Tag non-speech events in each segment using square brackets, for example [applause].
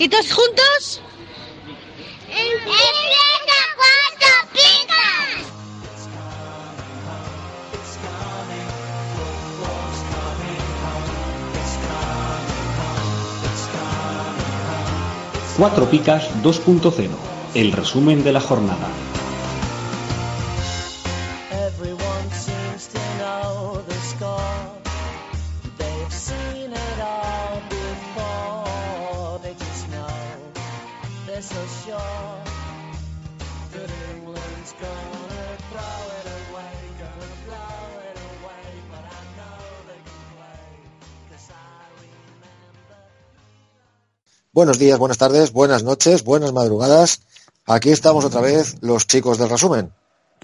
¿Y todos juntos? ¡Empieza cuatro picas! Cuatro Picas 2.0, el resumen de la jornada. Buenos días, buenas tardes, buenas noches, buenas madrugadas. Aquí estamos otra vez los chicos del resumen.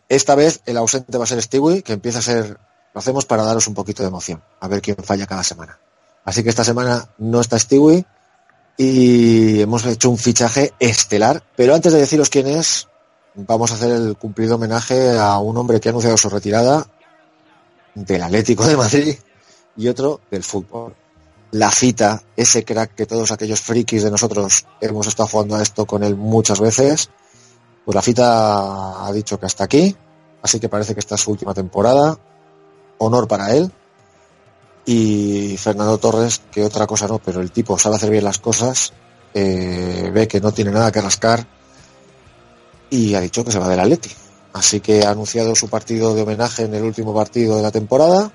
Esta vez el ausente va a ser Stewie, que empieza a ser, lo hacemos para daros un poquito de emoción, a ver quién falla cada semana. Así que esta semana no está Stewie y hemos hecho un fichaje estelar. Pero antes de deciros quién es, vamos a hacer el cumplido homenaje a un hombre que ha anunciado su retirada del Atlético de Madrid y otro del fútbol la cita, ese crack que todos aquellos frikis de nosotros hemos estado jugando a esto con él muchas veces, pues la cita ha dicho que hasta aquí, así que parece que esta es su última temporada, honor para él, y Fernando Torres, que otra cosa no, pero el tipo sabe hacer bien las cosas, eh, ve que no tiene nada que rascar y ha dicho que se va del Atleti. Así que ha anunciado su partido de homenaje en el último partido de la temporada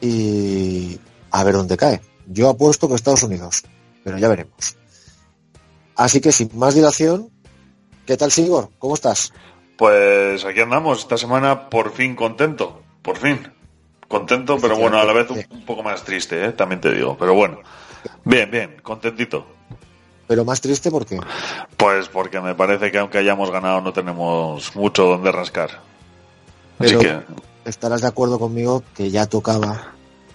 y a ver dónde cae. Yo apuesto que Estados Unidos, pero ya veremos. Así que sin más dilación, ¿qué tal Sigor? ¿Cómo estás? Pues aquí andamos, esta semana por fin contento, por fin. Contento, pero bueno, a la vez un, un poco más triste, ¿eh? también te digo. Pero bueno, bien, bien, contentito. Pero más triste porque Pues porque me parece que aunque hayamos ganado no tenemos mucho donde rascar. Así Pero que, estarás de acuerdo conmigo que ya tocaba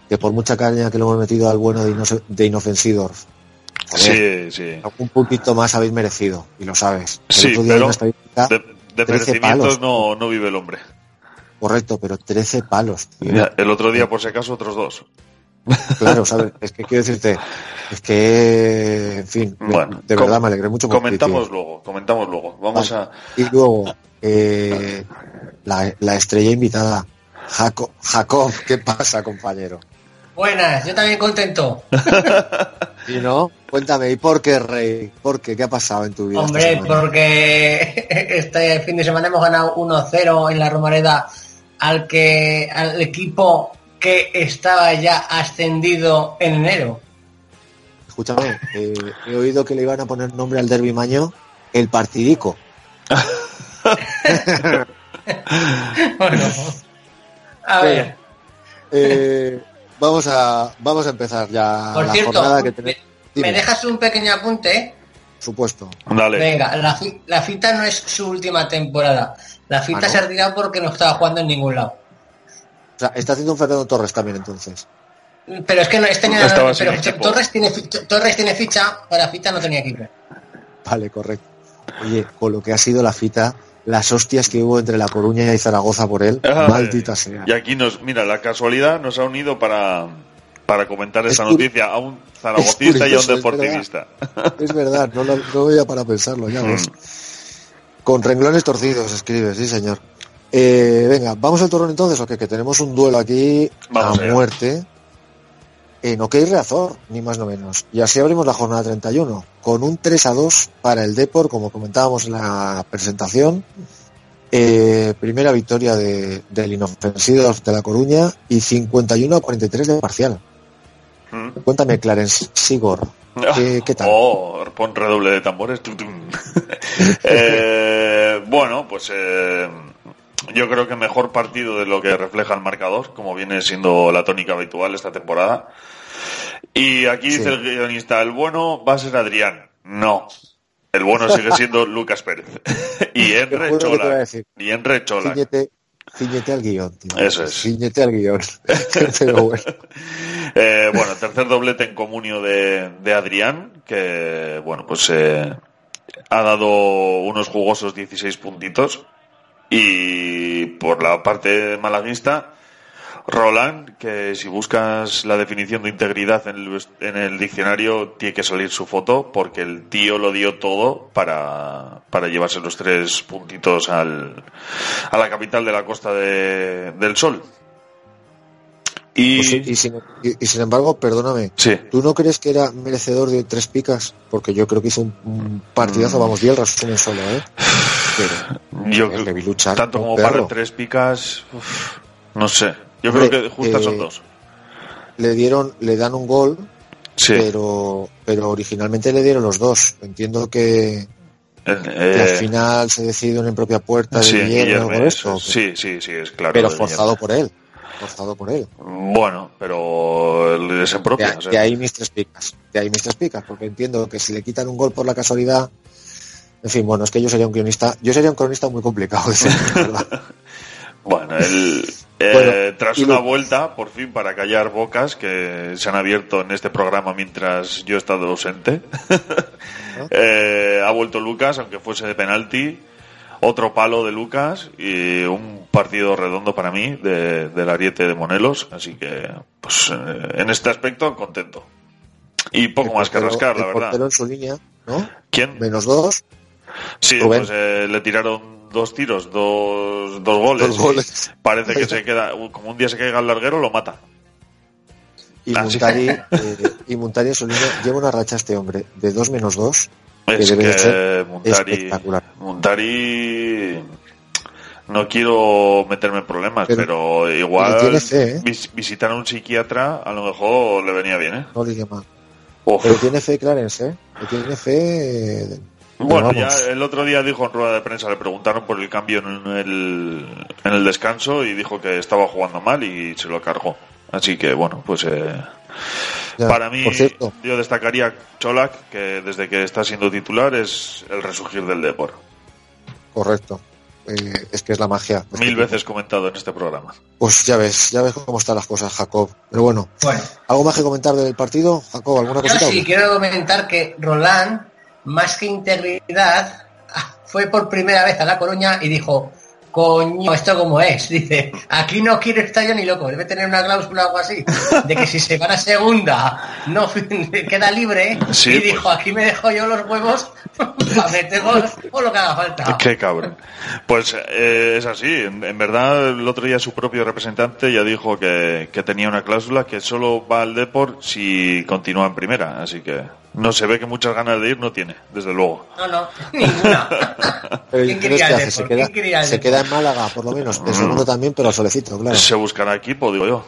que por mucha caña que le hemos metido al bueno de, Ino- de Inofensidorf, sí, sí. un poquito más habéis merecido, y lo sabes. El Sí, pero de, de 13 merecimientos palos. no, no vive el hombre. correcto, pero 13 palos. tío. El otro día, por si acaso, otros dos. Claro, ¿sabes? Es que quiero decirte, es que, en fin, Bueno, de verdad me alegré mucho por ti, tío. Comentamos luego, comentamos luego. Vamos a... Y luego, eh, la, la estrella invitada, Jaco- Jacob, ¿qué pasa, compañero? Buenas, yo también contento. [laughs] Y no, cuéntame, ¿y por qué, Rey? ¿Por qué? ¿Qué ha pasado en tu vida? Hombre, porque [laughs] este fin de semana hemos ganado 1-0 en la Romareda al que al equipo que estaba ya ascendido en enero. Escúchame, eh, he oído que le iban a poner nombre al derbi maño, el partidico. [laughs] Bueno, a ver, Eh, vamos a vamos a empezar ya por la cierto, jornada que me, tenemos. me dejas un pequeño apunte. supuesto. Dale. Venga, la, la fita no es su última temporada. La fita Ah, ¿no? se ha retirado porque no estaba jugando en ningún lado. O sea, está haciendo un Fernando Torres también entonces. Pero es que no, este pero equipo. Torres tiene, Torres tiene ficha, para fita no tenía equipo. Vale, correcto. Oye, con lo que ha sido la fita, las hostias que hubo entre La Coruña y Zaragoza por él, maldita sea. Y aquí nos, mira, la casualidad nos ha unido para, para comentar Es esta noticia a un zaragocista y a un es deportivista. Es verdad, no, lo, no voy a para pensarlo, ya ves. Mm. Con renglones torcidos escribe, sí señor. Eh, venga, ¿vamos al torrón entonces o? Que tenemos un duelo aquí Vamos a allá. muerte en OK Reazor, ni más no menos. Y así abrimos la jornada 31, con un 3 a 2 para el Depor, como comentábamos en la presentación. Eh, primera victoria de, del Inofensivo de La Coruña y 51 a 43 de parcial. Mm. Cuéntame, Clarence Sigor, ¿qué, qué tal? Oh, pon redoble de tambores. [laughs] Eh, bueno, pues eh, yo creo que mejor partido de lo que refleja el marcador, como viene siendo la tónica habitual esta temporada. Y aquí Sí. dice el guionista, el bueno va a ser Adrián. No. El bueno sigue [laughs] siendo Lucas Pérez. [laughs] y Enre Chola. Y Enre Chola. Ciñete al guion, tío. Eso es. Ciñete al guion. [laughs] Pero bueno. Eh, bueno, tercer doblete en comunio de, de Adrián, que bueno, pues eh, ha dado unos jugosos 16 puntitos. Y por la parte malaguista, Roland, que si buscas la definición de integridad en el, en el diccionario, tiene que salir su foto, porque el tío lo dio todo para, para llevarse los tres puntitos al, a la capital de la Costa de- del Sol. Y, Pues y, sin, y- y sin embargo, perdóname, sí, ¿tú no crees que era merecedor de tres picas? Porque yo creo que hizo un, un partidazo, vamos, di el resumen solo, ¿eh? [laughs] Pero yo vi luchar tanto como para tres picas, uf, no sé. Yo Hombre, creo que justas son eh, dos. le dieron, le dan un gol, Sí. pero, pero originalmente le dieron los dos. Entiendo que, que eh, al final se decidieron en propia puerta de sí, Guillermo Guillermo, por esto. sí, sí, sí, es claro. pero de forzado Guillermo. por él. Forzado por él. Bueno, pero es en De, propia. o sea, de ahí mis tres picas. De ahí mis tres picas, porque entiendo que si le quitan un gol por la casualidad. En fin, bueno, es que yo sería un guionista. Yo sería un cronista muy complicado verdad. [laughs] Bueno, el, eh, Bueno, tras una lo- vuelta, por fin, para callar bocas que se han abierto en este programa mientras yo he estado ausente, [laughs] eh, ha vuelto Lucas, aunque fuese de penalti, otro palo de Lucas y un partido redondo para mí de, del Ariete de Monelos, así que, pues, eh, en este aspecto, contento. Y poco El más que rascar, la verdad. portero en su línea, ¿no? ¿Quién? Menos dos, Sí, Rubén. pues eh, le tiraron dos tiros, dos, dos goles. dos goles. Parece que [laughs] se queda, como un día se caiga el larguero, lo mata. Y Ah, sí. Muntari, [laughs] eh, y Muntari lleva una racha este hombre de dos menos dos. Es debe de que ser Muntari, espectacular. Muntari, no quiero meterme en problemas, pero, Pero- igual pero tiene fe, ¿eh? vis- visitar a un psiquiatra a lo mejor le venía bien, ¿eh? No le llama. Pero tiene fe Clarence, ¿eh? Que tiene fe. Bueno, ya el otro día dijo en rueda de prensa, le preguntaron por el cambio en el, en el descanso y dijo que estaba jugando mal y se lo cargó. Así que bueno, pues eh, Ya, para mí yo destacaría Cholak, que desde que está siendo titular es el resurgir del Depor. correcto. Eh, es que es la magia. este Mil tipo. veces comentado en este programa. Pues ya ves, ya ves cómo están las cosas, Jacob. Pero bueno, Bueno, ¿algo más que comentar del partido? Jacob, ¿alguna yo cosita? sí quiero comentar que Roland, más que integridad, fue por primera vez a La Coruña y dijo, coño, esto como es. Dice, aquí no quiero estar yo ni loco. Debe tener una cláusula o algo así, de que si se van a segunda, no [laughs] queda libre. Sí, y pues. dijo, aquí me dejo yo los huevos [laughs] para meter o lo que haga falta. Qué cabrón. Pues eh, es así. En, en verdad, el otro día su propio representante ya dijo que, que tenía una cláusula que solo va al Depor si continúa en primera. Así que no se ve que muchas ganas de ir no tiene, desde luego. No, no, ninguna. Pero [laughs] ¿Quién entonces, quería ¿qué el hace? Se queda, ¿Quién quería el se queda en Málaga, por lo menos. El segundo también, pero al solecito, claro. Se buscará equipo, digo yo.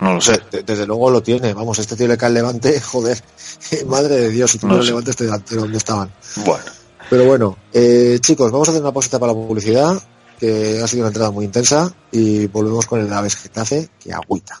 No lo sé. De- Desde luego lo tiene. Vamos, este tío le cae el levante, [laughs] joder. [laughs] Madre de Dios, si tú No levantes este delantero donde estaban. Bueno, Pero bueno, eh, chicos, vamos a hacer una pausita para la publicidad, que ha sido una entrada muy intensa, y volvemos con el Aves Getafe, que agüita.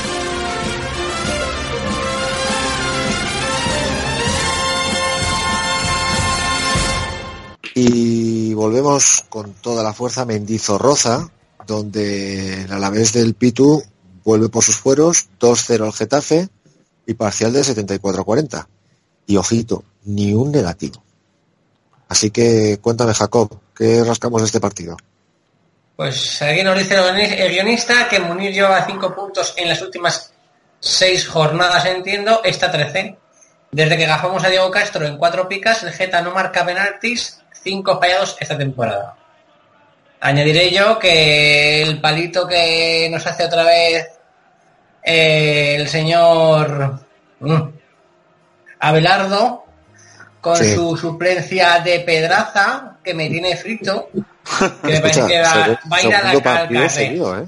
Y volvemos con toda la fuerza a Mendizorroza, donde el Alavés del Pitu vuelve por sus fueros, 2-0 al Getafe y parcial de 74-40. Y ojito, ni un negativo. Así que cuéntame, Jacob, ¿qué rascamos de este partido? Pues aquí nos dice el guionista que Munir lleva 5 puntos en las últimas 6 jornadas, entiendo, esta 13. Desde que gafamos a Diego Castro en 4 picas, el Geta no marca penaltis, 5 fallados esta temporada. Añadiré yo que el palito que nos hace otra vez eh, el señor mm, Abelardo, con Sí. su suplencia de Pedraza, que me tiene frito, que me parece que va, segu- va a ir a la seguido, ¿eh?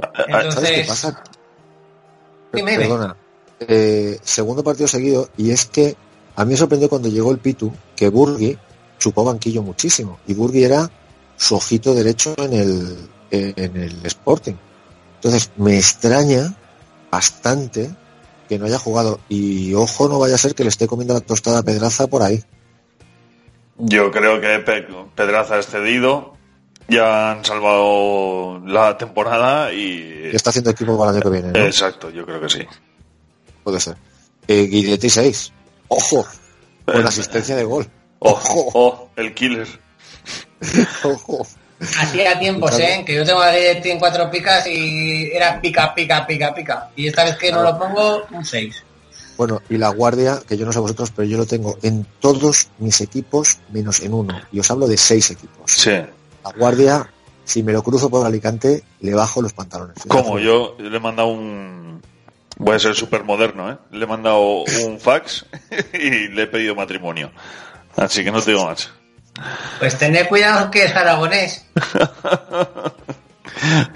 ¿Sabes qué Entonces, pasa? Dime, dime. Perdona. Eh, segundo partido seguido, y es que a mí me sorprendió cuando llegó el Pitu que Burgui chupó banquillo muchísimo. Y Burgui era su ojito derecho en el, en el Sporting. Entonces, me extraña bastante que no haya jugado. Y ojo, no vaya a ser que le esté comiendo la tostada a Pedraza por ahí. Yo creo que Pe- Pedraza ha excedido, ya han salvado la temporada y... Está haciendo equipo para el año que viene, ¿no? Exacto, yo creo que sí. Puede ser. Eh, Guidetti 6. Ojo. Con asistencia de gol. Oh, oh, el killer. Ojo. hacía tiempos, ¿eh? Que yo tengo a Guidetti en cuatro picas y era pica, pica, pica, pica. Y esta vez que no lo pongo, un 6. Bueno, y la guardia, que yo no sé vosotros, pero yo lo tengo en todos mis equipos menos en uno. Y os hablo de seis equipos. Sí. La guardia, si me lo cruzo por Alicante, le bajo los pantalones. Como yo le he mandado un... Voy a ser súper moderno, ¿eh? Le he mandado un fax [laughs] y le he pedido matrimonio. Así que no te digo más. Pues tened cuidado que es aragonés. [laughs]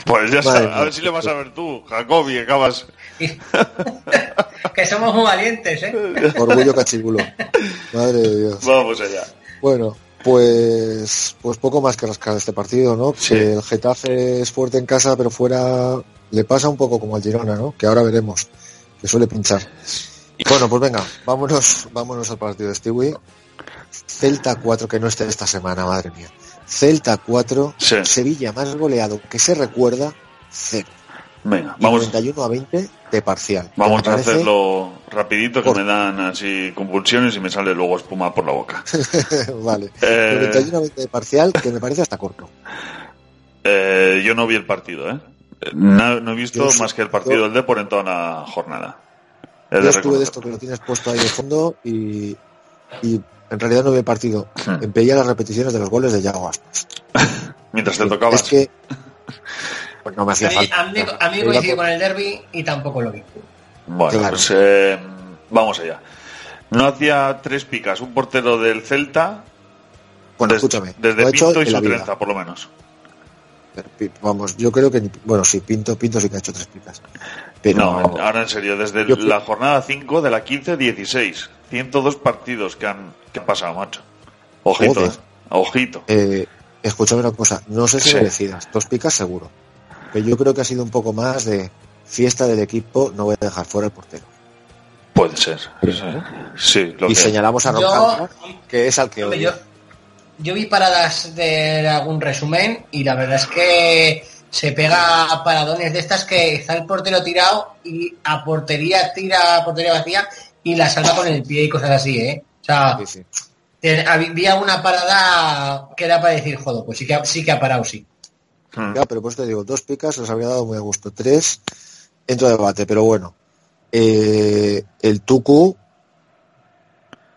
Pues ya está. A ver si le vas a ver tú, Jacobi, acabas... [laughs] que somos muy valientes, ¿eh? Orgullo cachibulo. Madre de Dios. Vamos allá. Bueno, pues, pues poco más que rascar este partido, ¿no? Sí. Que el Getafe es fuerte en casa, pero fuera le pasa un poco como al Girona, ¿no? Que ahora veremos, que suele pinchar. Bueno, pues venga, vámonos, vámonos al partido de Stewie. Celta 4, que no esté esta semana, madre mía. Celta 4, Sí. Sevilla más goleado que se recuerda, 0. Venga, vamos, 31 a 20 de parcial. vamos a hacerlo rapidito, que Corto. me dan así convulsiones y me sale luego espuma por la boca. [laughs] vale. Eh. 91 a 20 de parcial, que me parece hasta corto. Eh, yo no vi el partido, ¿eh? No, no he visto Yo más que el partido yo- del Depor en toda la jornada. Yo de estuve de esto que lo tienes puesto ahí de fondo y, y en realidad no vi el partido. Hmm. Veía las repeticiones de los goles de Yago. [laughs] Mientras te tocabas. Es que pues no me hacía falta. a mí, a mí me Iba coincidió con el derby y tampoco lo vi. Bueno, Claro. pues eh, vamos allá. No hacía tres picas, un portero del Celta Bueno, des- escúchame. desde hecho Pinto y su vida. trenza, por lo menos. Vamos, yo creo que ni- bueno, sí, Pinto, Pinto sí que ha hecho tres picas. Pero No, ahora en serio, desde Yo- la jornada 5 de la 15-16, 102 partidos que han, que han pasado, macho. Ojito, Joder. eh. ojito. eh, escúchame una cosa, no sé si Sí. merecidas, dos picas seguro. Pero yo creo que ha sido un poco más de fiesta del equipo, no voy a dejar fuera el portero. Puede ser. Sí, lo y que- señalamos a Yo- Ronaldo, que es al que yo, yo vi paradas de algún resumen y la verdad es que se pega paradones de estas que está el portero tirado y a portería tira a portería vacía y la salva con el pie y cosas así, ¿eh? O sea, Sí, sí. te- había una parada que era para decir, joder, pues sí que, ha- sí que ha parado, sí. Hmm. Ya, pero pues te digo, dos picas los habría dado muy a gusto. Tres, entro a debate, pero bueno. Eh, el Tucu,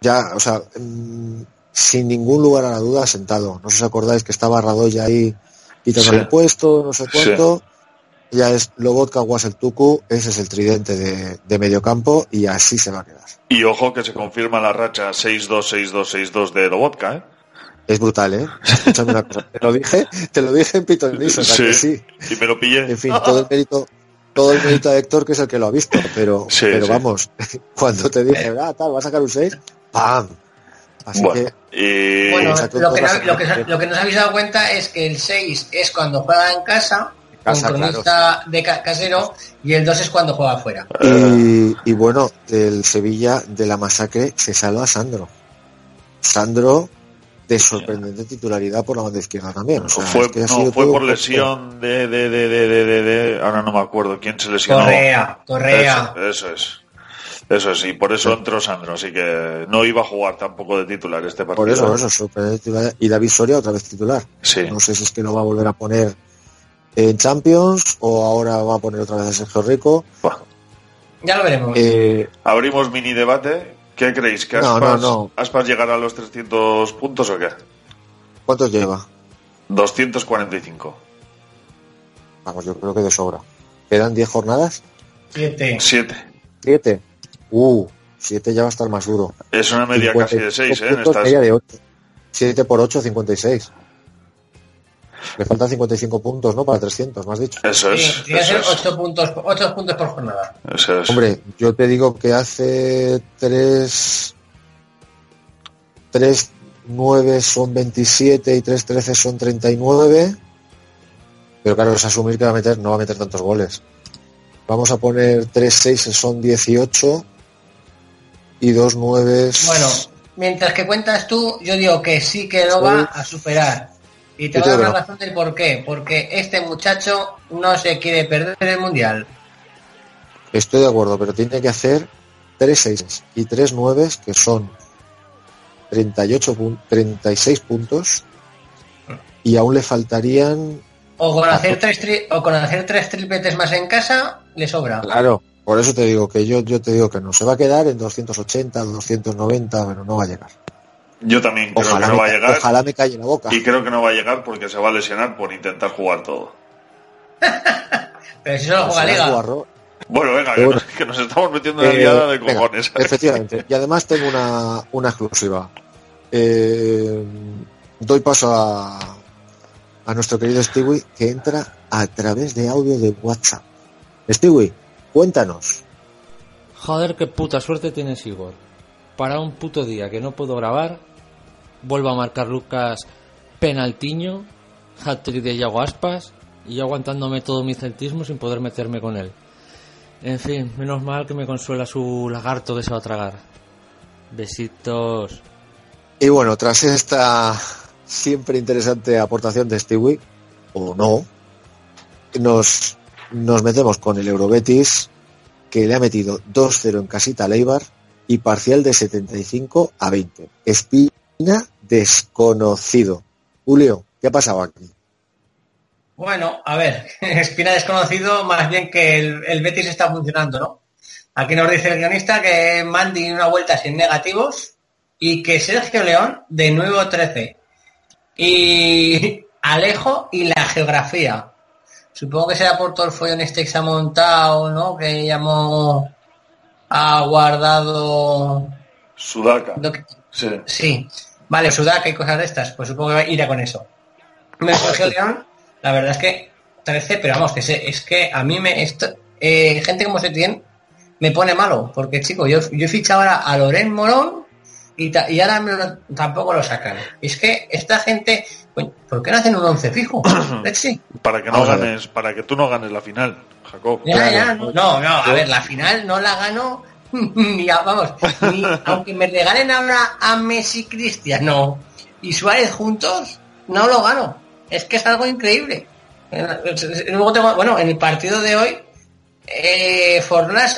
ya, o sea, mm, sin ningún lugar a la duda, sentado. No sé si os acordáis que estaba Radoya ahí quitando Sí. el puesto, no sé Sí. Ya es Lobotka, Guas el Tucu, ese es el tridente de, de mediocampo y así se va a quedar. Y ojo que se confirma la racha 6-2-6-2-6-2 de Lobotka, ¿eh? Es brutal, ¿eh? Escúchame una cosa. Te lo dije, te lo dije en Pitoniso, Sí. sí. Y me lo pillé. En fin, todo el mérito, todo el mérito a Héctor, que es el que lo ha visto, pero, Sí, pero sí. vamos, [laughs] cuando te dije, ah, tal, va a sacar un 6, ¡pam! Así Bueno, que, y... Bueno, Exacto, lo que, no, lo, que, las- lo que no os habéis dado cuenta es que el 6 es cuando juega en casa, Casa, con cronista de ca- casero, y el 2 es cuando juega afuera. y, y bueno, del Sevilla, de la masacre, se salva Sandro. Sandro, de sorprendente titularidad por la banda izquierda también. O sea, fue, es que ha no, sido fue por lesión de, de, de, de, de, de- de- Ahora no me acuerdo quién se lesionó. Correa, Correa. Eso, eso es. Eso es, y por eso entró Sandro, así que no iba a jugar tampoco de titular este partido. Por eso, por eso, sorprendente titular. Y David Soria otra vez titular. Sí. No sé si es que lo va a volver a poner en Champions o ahora va a poner otra vez a Sergio Rico. Ya lo veremos. Eh, Abrimos mini debate. ¿Qué creéis? ¿Que No, Aspas, no, no. Aspas llegará a los 300 puntos o qué? ¿Cuántos lleva? 245. Vamos, yo creo que de sobra. ¿Quedan 10 jornadas? 7. 7. ¿7? Uh, 7 ya va a estar más duro. Es una media casi de 6, ¿eh? En 52 estas... media de 8. 7 por 8, 56. Le faltan 55 puntos, ¿no? Para 300, me has dicho. Eso Sí, es. tiene que ser es, 8 puntos, 8 puntos por jornada. eso es. Hombre, yo te digo que hace 3... 3, 9 son 27 y 3, 13 son 39. Pero claro, es asumir que va a meter, no va a meter tantos goles. Vamos a poner 3, 6 son 18 y 2, 9 Bueno, mientras que cuentas tú, yo digo que sí que lo va a superar. Y te voy a dar razón del por qué. Porque este muchacho no se quiere perder el mundial. Estoy de acuerdo, pero tiene que hacer 3 6 y 3 9 que son 38 pun- 36 puntos y aún le faltarían O con hacer tres tri- o con hacer tres tripletes más en casa, le sobra. claro por eso te digo que yo yo te digo que no se va a quedar en 280 290 pero no va a llegar Yo también creo ojalá que no me, va a llegar. ojalá me calle la boca Y creo que no va a llegar porque se va a lesionar por intentar jugar todo. [laughs] Pero si solo juega Liga. Bueno, venga, que, nos, que nos estamos metiendo en Eh, liada de venga, cojones. [laughs] efectivamente y además tengo una, una exclusiva Eh, doy paso a a nuestro querido Stewie que entra a través de audio de WhatsApp Stewie cuéntanos Joder, qué puta suerte tienes, Igor. Para un puto día que no puedo grabar, vuelvo a marcar Lucas penaltiño, hat-trick de Yago Aspas, y yo aguantándome todo mi celtismo sin poder meterme con él. En fin, menos mal que me consuela su lagarto que se va a tragar. Besitos. Y bueno, tras esta siempre interesante aportación de Stewie, o no, nos, nos metemos con el Eurobetis, que le ha metido 2-0 en casita a Leibar y parcial de 75 a 20. Espina desconocido. Julio, ¿qué ha pasado aquí? Bueno, a ver, [laughs] Espina desconocido, más bien que el, el Betis está funcionando, ¿no? Aquí nos dice el guionista que Mandy una vuelta sin negativos y que Sergio León de nuevo 13. Y [laughs] Alejo y la geografía. Supongo que será por todo el follón este que se ha montado, ¿no? Que llamó ha guardado Sudaca. lo que- Sí. Sí, vale, Sudaca y cosas de estas, pues supongo que irá con eso. Me Sergio León, la verdad es que 13, pero vamos, que sé, es que a mí me. Esto, eh, gente como Setién me pone malo, porque chico, yo, yo he fichado ahora a Loren Morón y, ta- y ahora me lo- tampoco lo sacan. Y es que esta gente, coño, ¿por qué no hacen un 11 fijo? [clears throat] Para que no ganes, para que tú no ganes la final, Jacob. Ya, ya, no, no, no, a ver, la final no la gano [laughs] ni a- vamos, ni, aunque me regalen ahora a Messi Cristiano y Suárez juntos, no lo gano. Es que es algo increíble. Eh, Luego tengo, bueno, en el partido de hoy, eh,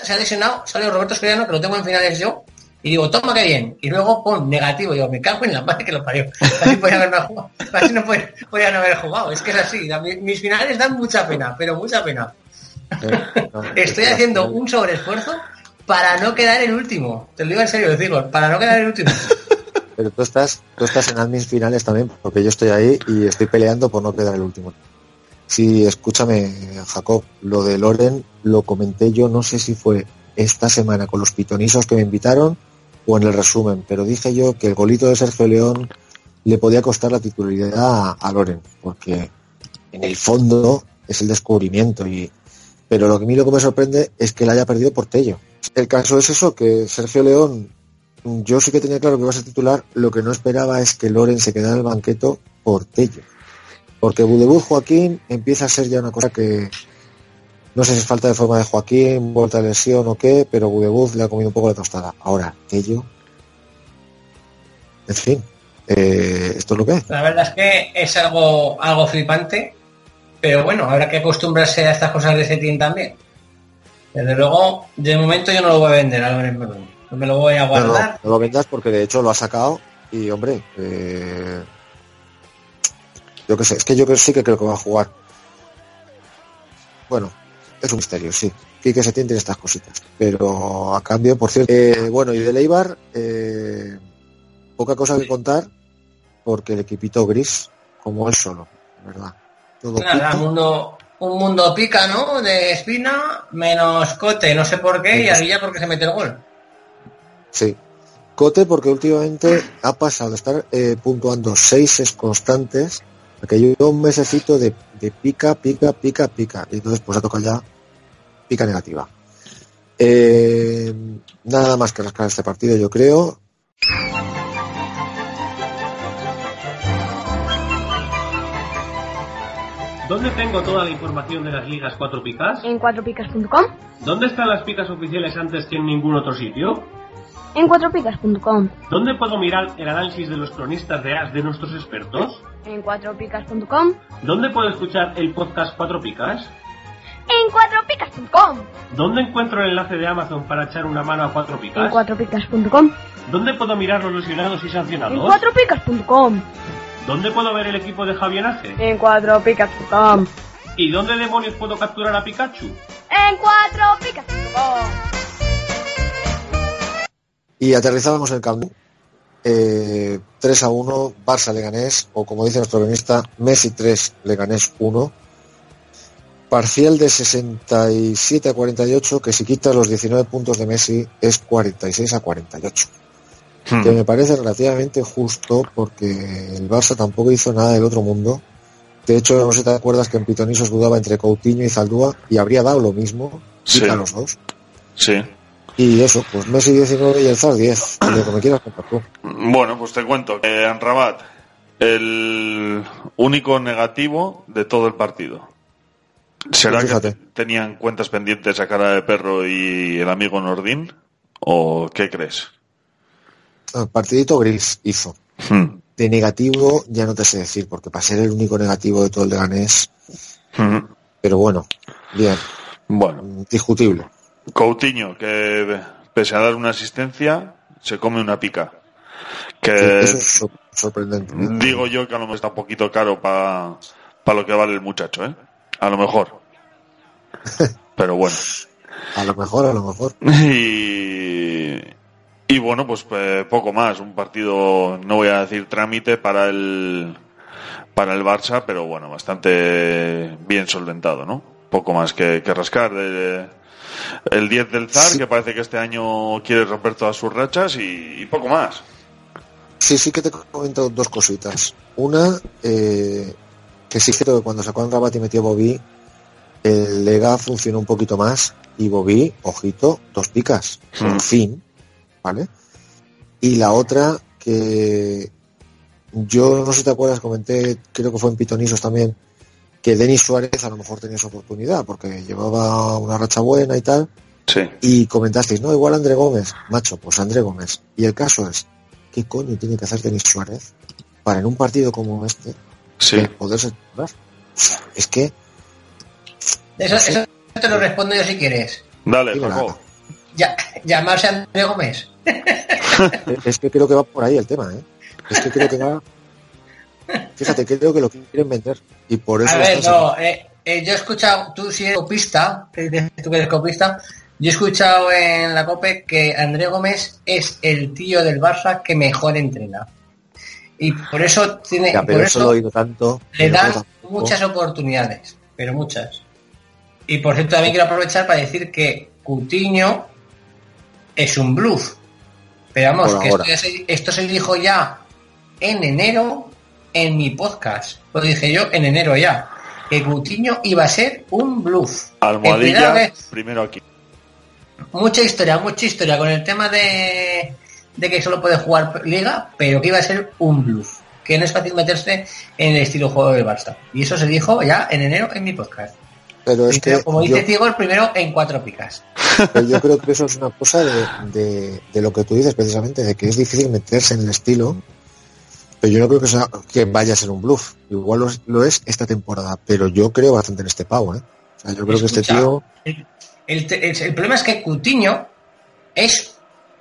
se ha lesionado, sale Roberto Soriano, que lo tengo en finales yo, y digo, toma que bien. Y luego pon negativo, digo, me cago en la madre que lo parió. Así podía haberme jugado. Así no podía, podía no haber jugado. Es que es así. mis finales dan mucha pena, pero mucha pena. Eh, Estoy haciendo un sobreesfuerzo para no quedar el último. Te lo digo en serio, digo, para no quedar el último. Pero tú estás, tú estás en admins finales también, porque yo estoy ahí y estoy peleando por no quedar el último. Sí, escúchame, Jacob, lo de Loren lo comenté yo, no sé si fue esta semana con los pitonisos que me invitaron o en el resumen, pero dije yo que el golito de Sergio León le podía costar la titularidad a, a Loren, porque en el fondo es el descubrimiento y pero lo que a mí lo que me sorprende es que la haya perdido por Tello. El caso es eso, que Sergio León yo sí que tenía claro que iba a ser titular, lo que no esperaba es que Loren se quedara en el banqueto por Tello. Porque Budebus Joaquín empieza a ser ya una cosa que no sé si es falta de forma de Joaquín, vuelta de lesión o qué, pero Budebus le ha comido un poco la tostada. Ahora, Tello. En fin, eh, esto es lo que es. La verdad es que es algo, algo flipante, pero bueno, habrá que acostumbrarse a estas cosas de Setien también. Desde luego, de momento yo no lo voy a vender Morón. Me lo voy a No, no, guardar. no lo vendas porque de hecho lo ha sacado y hombre, eh, yo qué sé, es que yo que sí que creo que va a jugar. Bueno, es un misterio, sí. Quique Setién tiene estas cositas. Pero a cambio, por cierto, eh, bueno, y de Leibar, eh, poca cosa que contar porque el equipito gris, como él solo, ¿verdad? Todo Nada, un mundo, un mundo pica, ¿no? De espina, menos cote, no sé por qué, y Aguilla porque se mete el gol. Sí. Cote porque últimamente ha pasado de estar eh, puntuando seis constantes a que lleva un mesecito de, de pica, pica, pica, pica. Y entonces pues ha tocado ya pica negativa. Eh, nada más que rascar este partido, yo creo. ¿Dónde tengo toda la información de las ligas 4 picas? En 4picas.com. ¿Dónde están las picas oficiales antes que en ningún otro sitio? En 4picas.com. ¿Dónde puedo mirar el análisis de los cronistas de AS de nuestros expertos? En 4picas.com. ¿Dónde puedo escuchar el podcast 4 picas? En 4picas.com. ¿Dónde encuentro el enlace de Amazon para echar una mano a 4 En picas? 4picas.com. ¿Dónde puedo mirar los lesionados y En sancionados? 4picas.com. ¿Dónde puedo ver el equipo de Javier Ace? En 4picas.com. ¿Y dónde demonios puedo capturar a Pikachu? En 4picas.com. Y aterrizábamos en el Camp Nou. Eh, 3 a 1, Barça Leganés, o como dice nuestro guionista, Messi 3, Leganés 1. Parcial de 67 a 48, que si quitas los 19 puntos de Messi es 46 a 48. Hmm. Que me parece relativamente justo porque el Barça tampoco hizo nada del otro mundo. De hecho, no sé si te acuerdas que en Pitonisos dudaba entre Coutinho y Zaldúa y habría dado lo mismo, Sí. quita los dos. Sí. Y eso, pues Messi 19 y el Zar 10, lo que me quieras contar tú. Bueno, pues te cuento que Anrabat, el único negativo de todo el partido. ¿Será Pues que tenían cuentas pendientes a cara de perro y el amigo Nordín? ¿O qué crees? Ah, Partidito gris hizo. Hmm. De negativo ya no te sé decir, porque para ser el único negativo de todo el Leganés, Hmm. pero bueno, bien, Bueno, discutible. Coutinho, que pese a dar una asistencia, se come una pica. Que Eso es sor- sorprendente. digo yo que a lo mejor está un poquito caro para lo que vale el muchacho, ¿eh? A lo mejor. [laughs] Pero bueno. A lo mejor, a lo mejor. [laughs] Y, y bueno, pues eh, poco más. Un partido, no voy a decir trámite para el, para el Barça, pero bueno, bastante bien solventado, ¿no? Poco más que, que rascar. De- el 10 del Zar, que parece que este año quiere romper todas sus rachas, y, y poco más. Sí, sí que te comento dos cositas. Una, eh, que sí creo que cuando sacó en Rabat y metió Bobby, el Lega funcionó un poquito más y Bobby, ojito, dos picas, por Mm. fin, ¿vale? Y la otra, que yo no sé si te acuerdas, comenté, creo que fue en Pitonisos también, que Denis Suárez a lo mejor tenía su oportunidad porque llevaba una racha buena y tal, Sí. y comentasteis, no, igual André Gómez, macho, pues André Gómez. Y el caso es, ¿qué coño tiene que hacer Denis Suárez para en un partido como este Sí. poderse es que Eso, eso te lo respondo yo si quieres. Dale. Ya, llamarse André Gómez. [laughs] es que creo que va por ahí el tema, ¿eh? Es que creo que va. Fíjate, creo que lo quieren vender. Y por eso. A ver, no, eh, eh, yo he escuchado, tú si eres copista, tú que eres copista, yo he escuchado en la COPE que André Gómez es el tío del Barça que mejor entrena. Y por eso tiene, Ya, pero por eso lo he oído tanto. le dan muchas oportunidades, pero muchas. Y por cierto, también quiero aprovechar para decir que Coutinho es un bluff. Pero vamos, Por que esto, ya se, esto se dijo ya en enero en mi podcast. Lo dije yo en enero ya. Que Coutinho iba a ser un bluff. En primera Almohadilla, vez, primero aquí. mucha historia, mucha historia con el tema de, de que solo puede jugar liga, pero que iba a ser un bluff. Que no es fácil meterse en el estilo juego del Barça. Y eso se dijo ya en enero en mi podcast. Pero es que como yo, dice Tigo, el primero en cuatro picas. [laughs] pero yo creo que eso es una cosa de, de, de lo que tú dices precisamente, de que es difícil meterse en el estilo. Pero yo no creo que, sea, que vaya a ser un bluff. Igual lo es, lo es esta temporada, pero yo creo bastante en este pavo, ¿eh? O sea, yo creo que este tío. El, el- el- el problema es que Coutinho es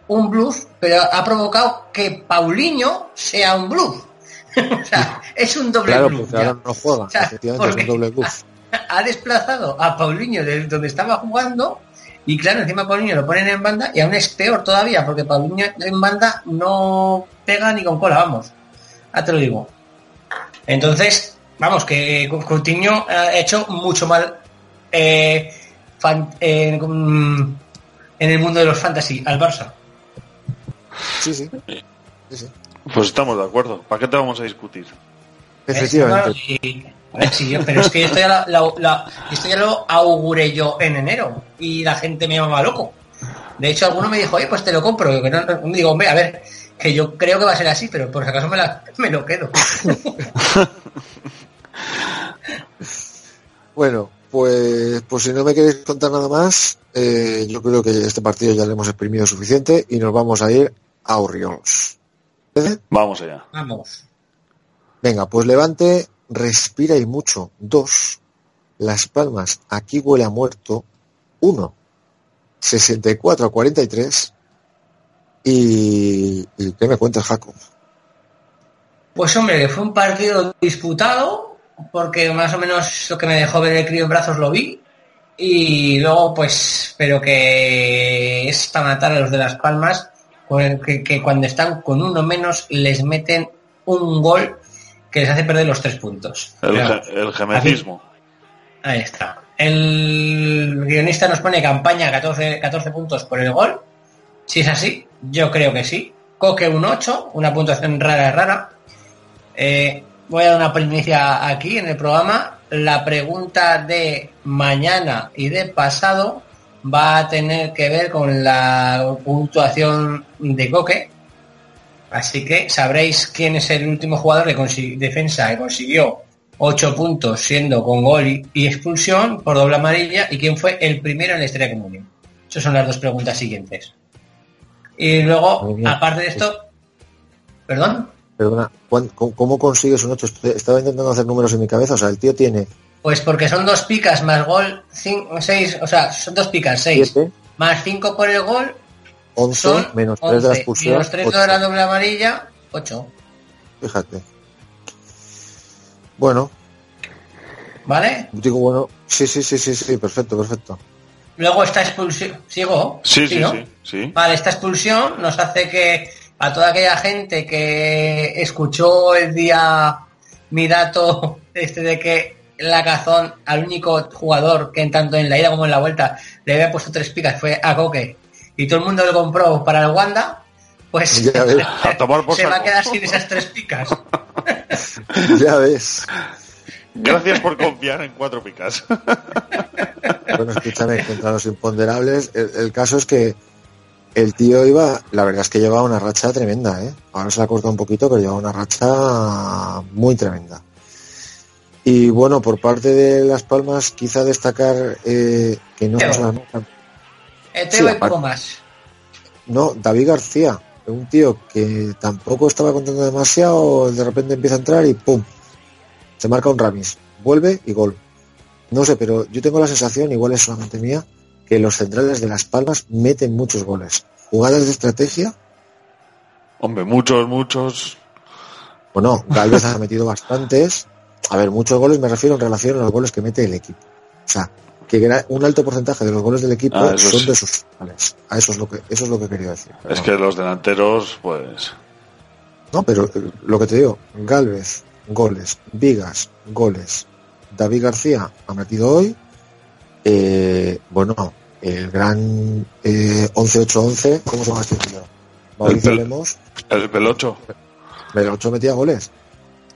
un bluff, pero ha provocado que Paulinho sea un bluff. [laughs] o sea, es un doble Claro, bluff. porque ya. ahora no juega. O sea, Efectivamente, es porque- un doble bluff. [laughs] ha desplazado a Paulinho de donde estaba jugando y claro, encima Paulinho lo ponen en banda y aún es peor todavía porque Paulinho en banda no pega ni con cola, vamos. Ya te lo digo. Entonces, vamos, que Coutinho ha hecho mucho mal eh, fan- eh, en el mundo de los fantasy al Barça. Sí, sí. Sí, sí. Pues estamos de acuerdo. ¿Para qué te vamos a discutir? Efectivamente. Y- a ver, sí, yo- pero es que esto ya, la- la- la- esto ya lo auguré yo en enero y la gente me llamaba loco. De hecho, alguno me dijo, oye, pues te lo compro. Digo, que no- no- digo, hombre, a ver, que yo creo que va a ser así, pero por si acaso me, la- me lo quedo. [laughs] Bueno, pues, pues si no me queréis contar nada más, eh, yo creo que este partido ya le hemos exprimido suficiente y nos vamos a ir a Orioles. Vamos allá. Vamos. Venga, pues levante, respira y mucho. Dos, Las Palmas, aquí huele a muerto. Uno, 64 a 43. Y, y ¿qué me cuentas, Jacob? Pues hombre, que fue un partido disputado, porque más o menos lo que me dejó ver el crío en brazos lo vi. Y luego, pues, pero que es para matar a los de Las Palmas, que, que cuando están con uno menos les meten un gol que les hace perder los tres puntos. El, Pero- ge- el gemetismo. Ahí está. El guionista nos pone campaña 14, 14 puntos por el gol. Si es así, yo creo que sí. Coque un 8, una puntuación rara, rara. Eh, voy a dar una primicia aquí en el programa. La pregunta de mañana y de pasado va a tener que ver con la puntuación de Coque. Así que sabréis quién es el último jugador de defensa que consiguió 8 puntos siendo con gol y, y expulsión por doble amarilla y quién fue el primero en la historia común. Esas son las dos preguntas siguientes. Y luego, aparte de esto, perdón, Perdona, ¿cuán- ¿cómo, consigues un 8? Estaba intentando hacer números en mi cabeza. O sea, el tío tiene pues porque son dos picas más gol, 6, o sea, son dos picas, 6, 7, más 5 por el gol, 11, son menos 3 de la 11, expulsión. menos 3 ocho. de la doble amarilla, 8, Fíjate. Bueno, ¿vale? digo, bueno, sí, sí, sí, sí, sí, perfecto, perfecto. Luego esta expulsión, ¿sigo? Sí, sí, ¿no? sí, sí. Vale, esta expulsión nos hace que a toda aquella gente que escuchó el día mi dato [laughs] este de que la cazón al único jugador que en tanto en la ida como en la vuelta le había puesto tres picas fue a Coque y todo el mundo lo compró para el Wanda, pues Ya [laughs] ves. A tomar por se va a quedar sin esas tres picas. [laughs] Ya ves. Gracias por confiar en cuatro picas. Bueno, escúchame, contra los imponderables, el, el caso es que el tío iba, la verdad es que llevaba una racha tremenda, ¿eh? Ahora se la ha cortado un poquito, pero llevaba una racha muy tremenda. Y bueno, por parte de Las Palmas, quizá destacar eh, que no se la nota- Eh, Sí. No, David García, un tío que tampoco estaba contando demasiado, de repente empieza a entrar y ¡pum! Se marca un Ramis, vuelve y gol. No sé, pero yo tengo la sensación, igual es solamente mía, que los centrales de Las Palmas meten muchos goles. Jugadas de estrategia, Hombre, muchos, muchos. bueno, Galvez [laughs] ha metido bastantes. A ver, muchos goles me refiero en relación a los goles que mete el equipo. O sea, que un alto porcentaje de los goles del equipo Ah, son sí. de sus centrales. A eso es lo que, eso es lo que quería decir. Es que los delanteros, pues. No, pero eh, lo que te digo, Galvez, goles, Vigas, goles, David García ha metido hoy, eh, bueno, el gran eh, 11-8-11, ¿cómo se llama este tío? Mauricio El- Lemos, El pelocho. el 8 metía goles.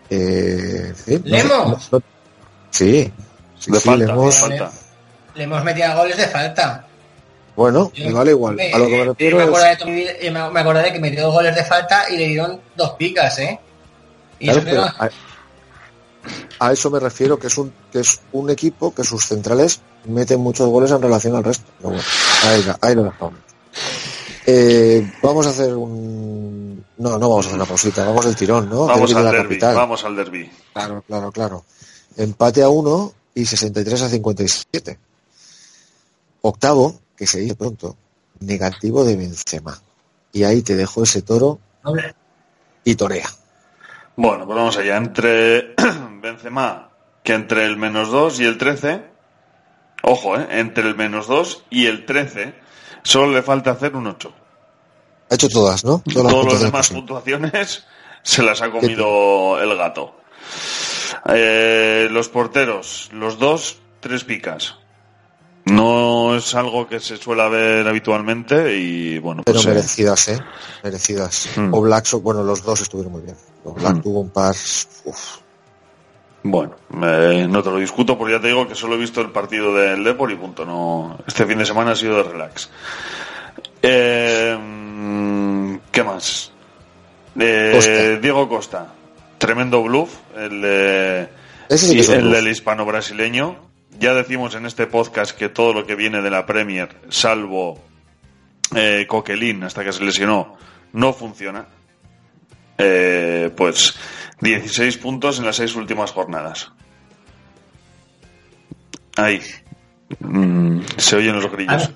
Eh, sí, ¿Lemos? no- no- sí, sí, De sí, falta, Lemos, de falta. Le hemos metido goles de falta. bueno, Yo- me vale igual. A lo que me refiero me es, de toda mi vida- me me acuerdo de que metió dos goles de falta y le dieron dos picas, ¿eh? Y Claro, eso que pero no- a, a eso me refiero que es un que es un equipo que sus centrales meten muchos goles en relación al resto. Pero bueno, ahí, ahí lo dejamos. Eh, vamos a hacer un no no vamos a hacer una pausita vamos del tirón no Vamos de al la derby. capital. Vamos al derby. claro claro claro empate a 1 y 63 a 57 octavo que se dice pronto negativo de Benzema y ahí te dejo ese toro y torea Bueno, pues vamos allá. Entre [clears throat] Benzema, que entre el menos 2 y el 13. Ojo, ¿eh? Entre el menos 2 y el 13. Solo le falta hacer un 8. ha hecho todas no Todas las Todos los puntuaciones demás puntuaciones [laughs] se las ha comido el gato. Eh, los porteros, los dos, tres picas. No es algo que se suele ver habitualmente y bueno, Pero pues eh, merecidas, ¿eh? Merecidas. Hmm. O Black, bueno, los dos estuvieron muy bien. O Black Hmm. tuvo un par. uf, bueno, eh, no te lo discuto porque ya te digo que solo he visto el partido del Depor y punto. No, este fin de semana ha sido de relax. Eh, mm, ¿Qué más? Eh, Costa. Diego Costa, tremendo bluff, el, de- sí el del hispano-brasileño. Ya decimos en este podcast que todo lo que viene de la Premier, salvo eh, Coquelin hasta que se lesionó, no funciona. Eh, pues 16 puntos en las seis últimas jornadas. Ahí. Mm, se oyen los grillos.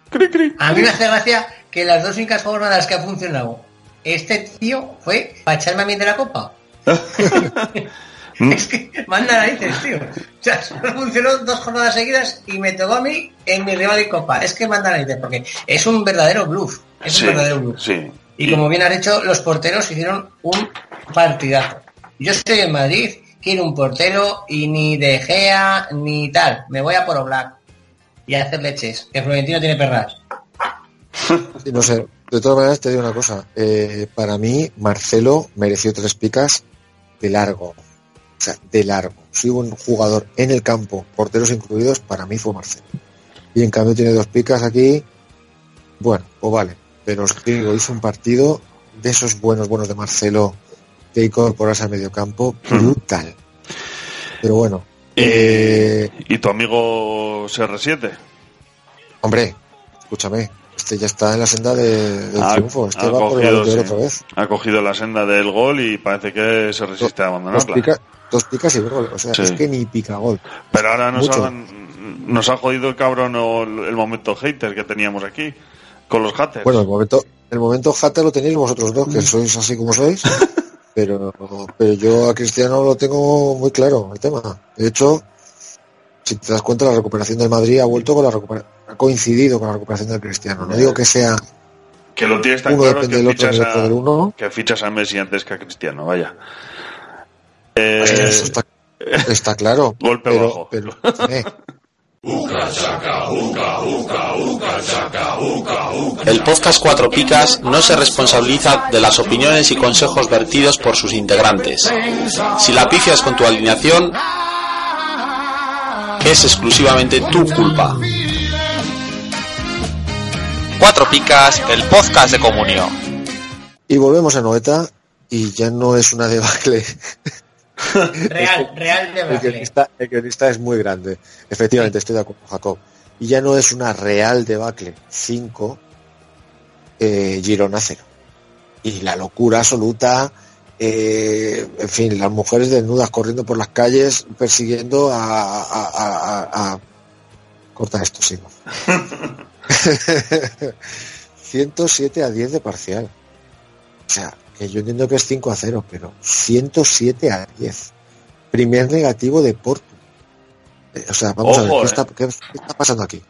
A mí me hace gracia que las dos únicas jornadas que ha funcionado este tío fue para echarme a mí de la copa. [laughs] es que manda narices, tío. O sea, solo funcionó dos jornadas seguidas y me tocó a mí en mi rival de copa. Es que manda narices, porque es un verdadero bluff. Es Sí, un verdadero bluff. sí. Y como bien has dicho, los porteros hicieron un partidazo. Yo estoy en Madrid, quiero un portero y ni De Gea ni tal. Me voy a por Oblak y a hacer leches, que Florentino tiene perras. Sí, no sé. De todas maneras, te digo una cosa. Eh, para mí, Marcelo mereció tres picas de largo. O sea, de largo. Si hubo un jugador en el campo, porteros incluidos, para mí fue Marcelo. Y en cambio tiene dos picas aquí. Bueno, pues vale. Pero os digo, hizo un partido de esos buenos, buenos de Marcelo de incorporarse al medio campo. Brutal. Pero bueno. eh, ¿Y tu amigo CR7? hombre, escúchame. Este ya está en la senda de- del Ha- triunfo. Este ha va por el cogido, sí. otra vez. Ha cogido la senda del gol y parece que se resiste a Dos, abandonarla. pica- dos picas y gol. O sea, Sí. es que ni pica gol. Pero ahora nos, han- nos ha jodido el cabrón el, el momento hater que teníamos aquí con los haters. Bueno, el momento, el momento hater lo tenéis vosotros dos, que sois así como sois. [laughs] pero, pero yo a Cristiano lo tengo muy claro el tema. De hecho, si te das cuenta, la recuperación del Madrid ha vuelto con la recupera- ha coincidido con la recuperación del Cristiano. No digo que sea que lo tienes tan uno claro que otro fichas, otro a, del uno. que fichas a Messi antes que a Cristiano, vaya. Eh, Eso está, está claro. [laughs] Golpe pero, bajo. pero, eh, El podcast Cuatro Picas no se responsabiliza de las opiniones y consejos vertidos por sus integrantes. Si la pifias con tu alineación, es exclusivamente tu culpa. Cuatro Picas, el podcast de comunión. y volvemos a Noeta y ya no es una debacle. [laughs] Real, real de El guionista, el guionista es muy grande. Efectivamente, estoy de acuerdo con Jacob. Y ya no es una real debacle 5, eh, Girona 0. Y la locura absoluta, eh, en fin, las mujeres desnudas corriendo por las calles persiguiendo a... a, a- a- a- Corta esto, sí. 107 [laughs] [laughs] a 10 de parcial. O sea, que yo entiendo que es 5 a 0, pero 107 a 10. Primer negativo de Porto. Eh, O sea, vamos a ver, ¿qué eh. está, qué- qué está pasando aquí?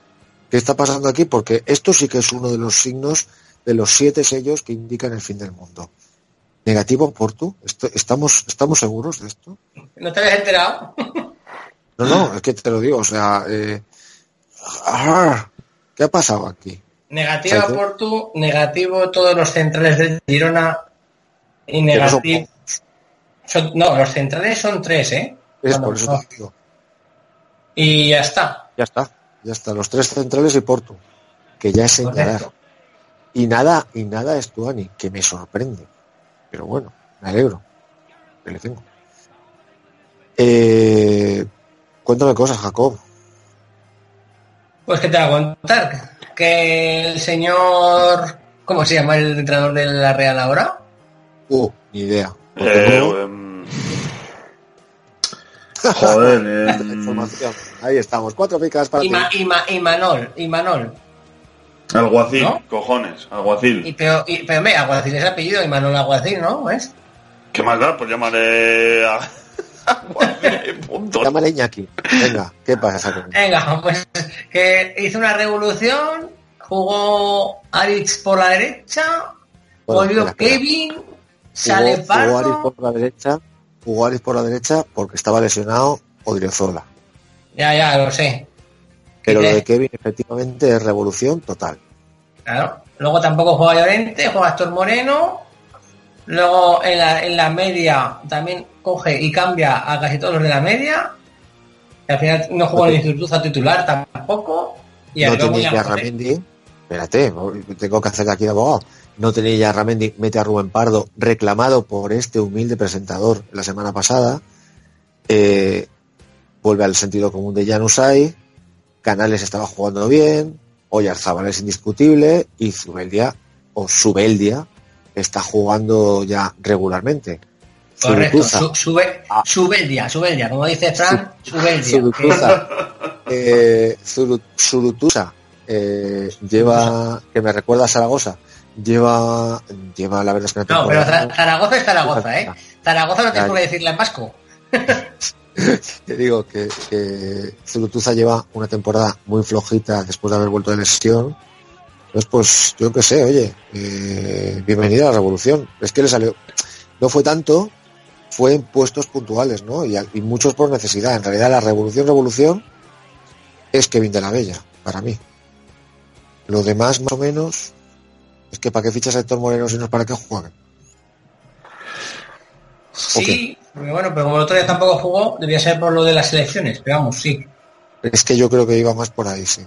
¿Qué está pasando aquí? Porque esto sí que es uno de los signos de los siete sellos que indican el fin del mundo. Negativo Porto. ¿Estamos, ¿Estamos seguros de esto? ¿No te habías enterado? No, no, es que te lo digo. O sea, eh, ah, ¿qué ha pasado aquí? Negativo. Portu, negativo todos los centrales de Girona y negativo. son- no, los centrales son tres, ¿eh? Es por eso te digo. Y ya está. Ya está, ya está. Los tres centrales y Porto. Que ya es señalar. Correcto. Y nada, y nada es Tuani, que me sorprende. Pero bueno, me alegro. Que le tengo. Eh, cuéntame cosas, Jacob. Pues que te voy a contar. Que el señor. ¿Cómo se llama el entrenador de la Real ahora? Uh, ni idea. Eh, joder, [laughs] Información. Ahí estamos. Cuatro picas para ti. Ima, Ima- Imanol, Imanol. alguacil, ¿No? cojones, alguacil. Y pero, y, pero me, Aguacil es apellido, Imanol Aguacil, ¿no? ¿Ves? ¿Qué más da? Pues llamaré a... [laughs] alguacil, punto. Llámale Iñaki. Venga, ¿qué pasa, Jacob? Venga, pues que hizo una revolución, jugó Aritz por la derecha, Bueno, volvió espera, espera. Sale Jugó, jugó Aris por la derecha. Jugó Aris por la derecha porque estaba lesionado Odriozola. Ya, ya, lo sé. Pero lo de Kevin efectivamente es revolución total. Claro. Luego tampoco juega Llorente, juega Astor Moreno. Luego en la, en la media también coge y cambia a casi todos los de la media. Y al final no juega ni Zurtuza titular tampoco. Y no luego ya a. Ramendi. Espérate, tengo que hacer aquí de abogado. No tenéis ya Ramendi, mete a Rubén Pardo, reclamado por este humilde presentador la semana pasada. Eh, vuelve al sentido común de Janusay. Canales estaba jugando bien. Oyarzábal es indiscutible. Y Zubeldia, o Subeldia, está jugando ya regularmente. Correcto, su, sube, sube el día, sube el día. Como dice Fran, sube el día. Zurutuza. [laughs] Eh, Zuru- Zurutuza, eh, lleva, que me recuerda a Zaragoza, lleva, lleva la verdad es que No, pero Zaragoza es Zaragoza, ¿eh? Zaragoza no tienes por qué decirle en vasco. [laughs] Te digo que, que Zurutuza lleva una temporada muy flojita después de haber vuelto de lesión. Entonces, pues, yo qué sé, oye, eh, bienvenida a la revolución. Es que le salió, no fue tanto, fue en puestos puntuales, ¿no? Y, y muchos por necesidad. En realidad, la revolución, revolución, es Kevin de la Bella, para mí. Lo demás, más o menos, es que para qué fichas a Héctor Moreno si no es para que juegue. Sí, pero bueno, pero como el otro día tampoco jugó, debía ser por lo de las elecciones, pero vamos, sí. Es que yo creo que iba más por ahí, sí.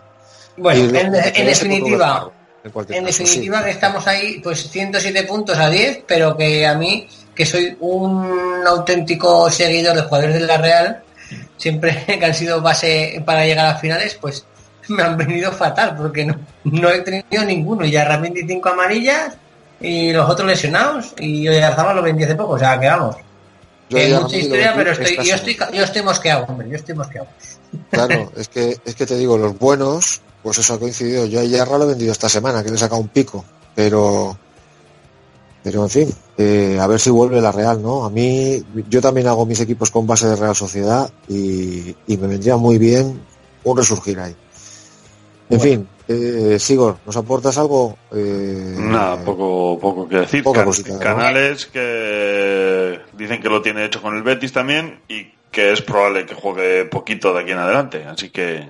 Bueno, en, definitiva, en cualquier en caso, definitiva sí. que estamos ahí, pues 107 puntos a 10, pero que a mí, que soy un auténtico seguidor de jugadores de la Real, siempre [laughs] que han sido base para llegar a finales, pues [laughs] me han venido fatal, porque no, no he tenido ninguno, y ya Ramendi 5 amarillas, y los otros lesionados, y hoy Arzaba lo vendí hace poco, o sea que vamos. Yo mucha historia, pero estoy, yo estoy, yo estoy mosqueado, hombre, yo estoy mosqueado. [laughs] Claro, es que, es que te digo, los buenos, pues eso ha coincidido. Yo a Yarra lo he vendido esta semana, que le he sacado un pico, pero, pero en fin, eh, a ver si vuelve la Real, ¿no? A mí, yo también hago mis equipos con base de Real Sociedad y, y me vendría muy bien un resurgir ahí. En fin, eh, Sigor, ¿nos aportas algo? Eh, Nada, poco, poco que decir. Poca Can- cosita, ¿no? Canales que dicen que lo tiene hecho con el Betis también y que es probable que juegue poquito de aquí en adelante. Así que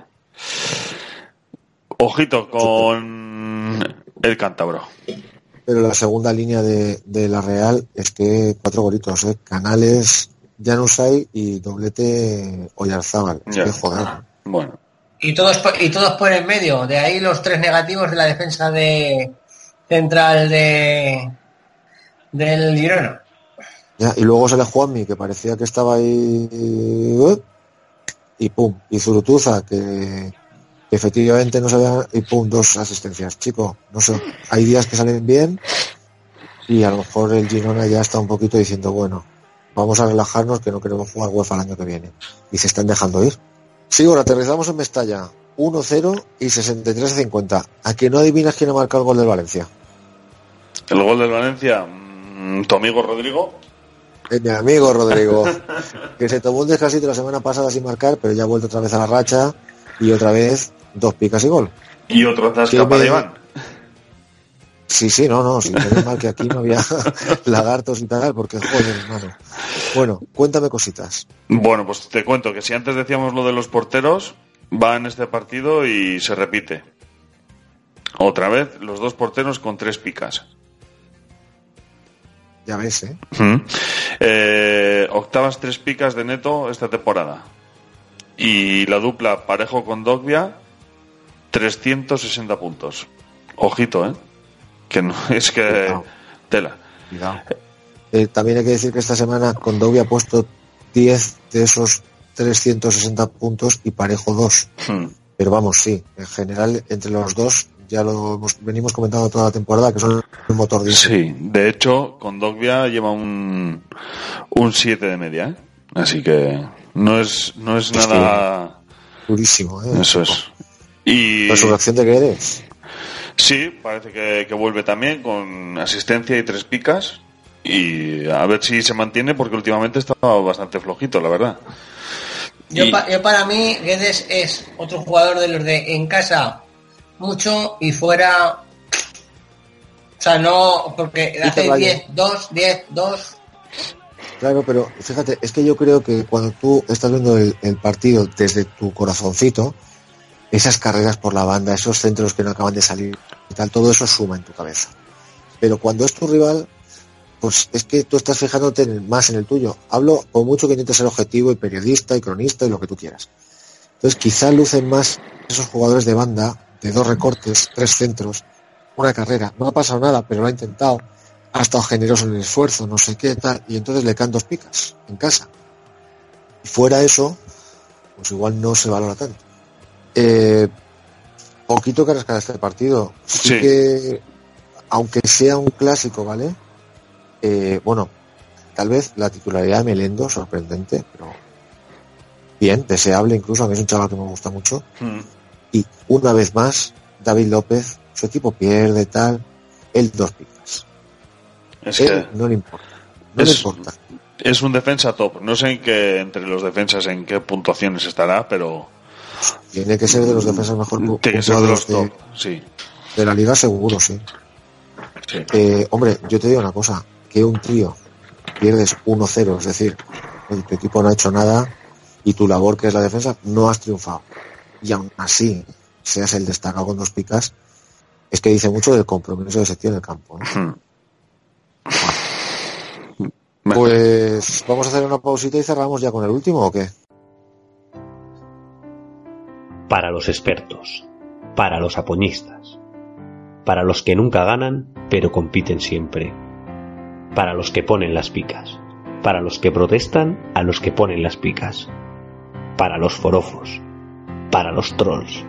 ojito con el cántabro. Pero la segunda línea de, de la Real es que cuatro golitos, ¿eh? Canales, Janusay y doblete Oyarzábal. Ya. que, joder. Bueno, Y todos, y todos por en medio, de ahí los tres negativos de la defensa de central de del Girona. Y luego sale Juanmi, que parecía que estaba ahí. Y pum. Y Zurutuza, que, que efectivamente no sabía. Y pum, dos asistencias. Chico, no sé. Hay días que salen bien. Y a lo mejor el Girona ya está un poquito diciendo, bueno, vamos a relajarnos que no queremos jugar UEFA el año que viene. Y se están dejando ir. Sí, aterrizamos en Mestalla. 1-0 y 63-50. ¿A que no adivinas quién ha marcado el gol del Valencia? el gol del Valencia, mm, tu amigo Rodrigo. Eh, mi amigo Rodrigo, [laughs] que se tomó un descansito la semana pasada sin marcar, pero ya ha vuelto otra vez a la racha y otra vez dos picas y gol. Y otro tasca Que para Iván. Sí, sí, no, no, sí, menos mal que aquí no había [laughs] lagartos y tal, porque joder, hermano. Bueno, cuéntame cositas. Bueno, pues te cuento que si antes decíamos lo de los porteros, va en este partido y se repite. Otra vez, los dos porteros con tres picas. Ya ves, ¿eh? Mm. Eh, octavas tres picas de neto esta temporada. Y la dupla parejo con Dogbia, 360 puntos. Ojito, ¿eh? Que no, [laughs] es que... Cuidado. Tela. Cuidado. Eh, también hay que decir que esta semana Condovi ha puesto 10 de esos 360 puntos y parejo 2. Mm. Pero vamos, sí, en general, entre los dos, ya lo hemos- venimos comentando toda la temporada, que son el motor de Sí, de hecho, con Dogbia lleva un, un 7 de media, ¿eh? Así que no es, no es Es nada... durísimo, ¿eh? Eso es. Y ¿Resurrección de qué eres? Sí, parece que, que vuelve también con asistencia y tres picas. Y a ver si se mantiene porque últimamente estaba bastante flojito, la verdad. Yo, Y- pa- yo para mí, Guedes es otro jugador de los de en casa mucho y fuera. O sea, no, porque hace Valle. 10, 2, 10, 2. Claro, pero fíjate, es que yo creo que cuando tú estás viendo el, el partido desde tu corazoncito, esas carreras por la banda, esos centros que no acaban de salir y tal, todo eso suma en tu cabeza. Pero cuando es tu rival, pues es que tú estás fijándote en más en el tuyo. Hablo por mucho que intentes ser objetivo y periodista y cronista y lo que tú quieras. Entonces quizá lucen más esos jugadores de banda, de dos recortes, tres centros, una carrera. No ha pasado nada, pero lo ha intentado. Ha estado generoso en el esfuerzo, no sé qué tal, y entonces le caen dos picas en casa. Y fuera eso, pues igual no se valora tanto. Eh, poquito que rascar este partido. Sí, Sí. que, aunque sea un clásico, ¿vale? Eh, bueno, tal vez la titularidad de Melendo, sorprendente, pero bien, deseable incluso. A mí es un chaval que me gusta mucho. Mm. Y una vez más, David López, su equipo pierde, tal, él dos picas. Es Él que no le importa. No le importa. es un defensa top. No sé en qué, entre los defensas en qué puntuaciones estará, pero Tiene que ser de los defensas mejor tiene que ser de los. Sí. de la liga, seguro, sí. Sí. Eh, hombre, yo te digo una cosa, que un trío pierdes 1-0, es decir, tu equipo no ha hecho nada y tu labor, que es la defensa, no has triunfado. Y aún así, seas el destacado con dos picas, es que dice mucho del compromiso de ese tío en el campo. ¿no? Pues vamos a hacer una pausita y cerramos ya con el último o qué? Para los expertos, para los apoñistas, para los que nunca ganan pero compiten siempre, para los que ponen las picas, para los que protestan a los que ponen las picas, para los forofos, para los trolls,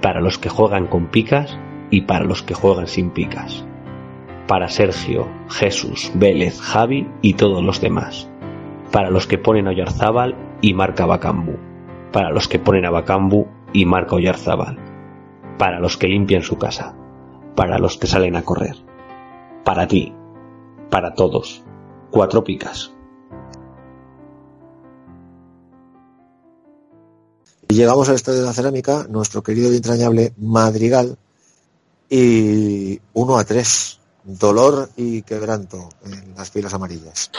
para los que juegan con picas y para los que juegan sin picas, para Sergio, Jesús, Vélez, Javi y todos los demás, para los que ponen a Oyarzábal y marca Bacambu, para los que ponen a Bacambu y marca Oyarzábal, para los que limpian su casa, para los que salen a correr, para ti, para todos, cuatro picas. Y llegamos al estadio de la cerámica, nuestro querido y entrañable Madrigal, y 1 a 3. Dolor y quebranto en las filas amarillas.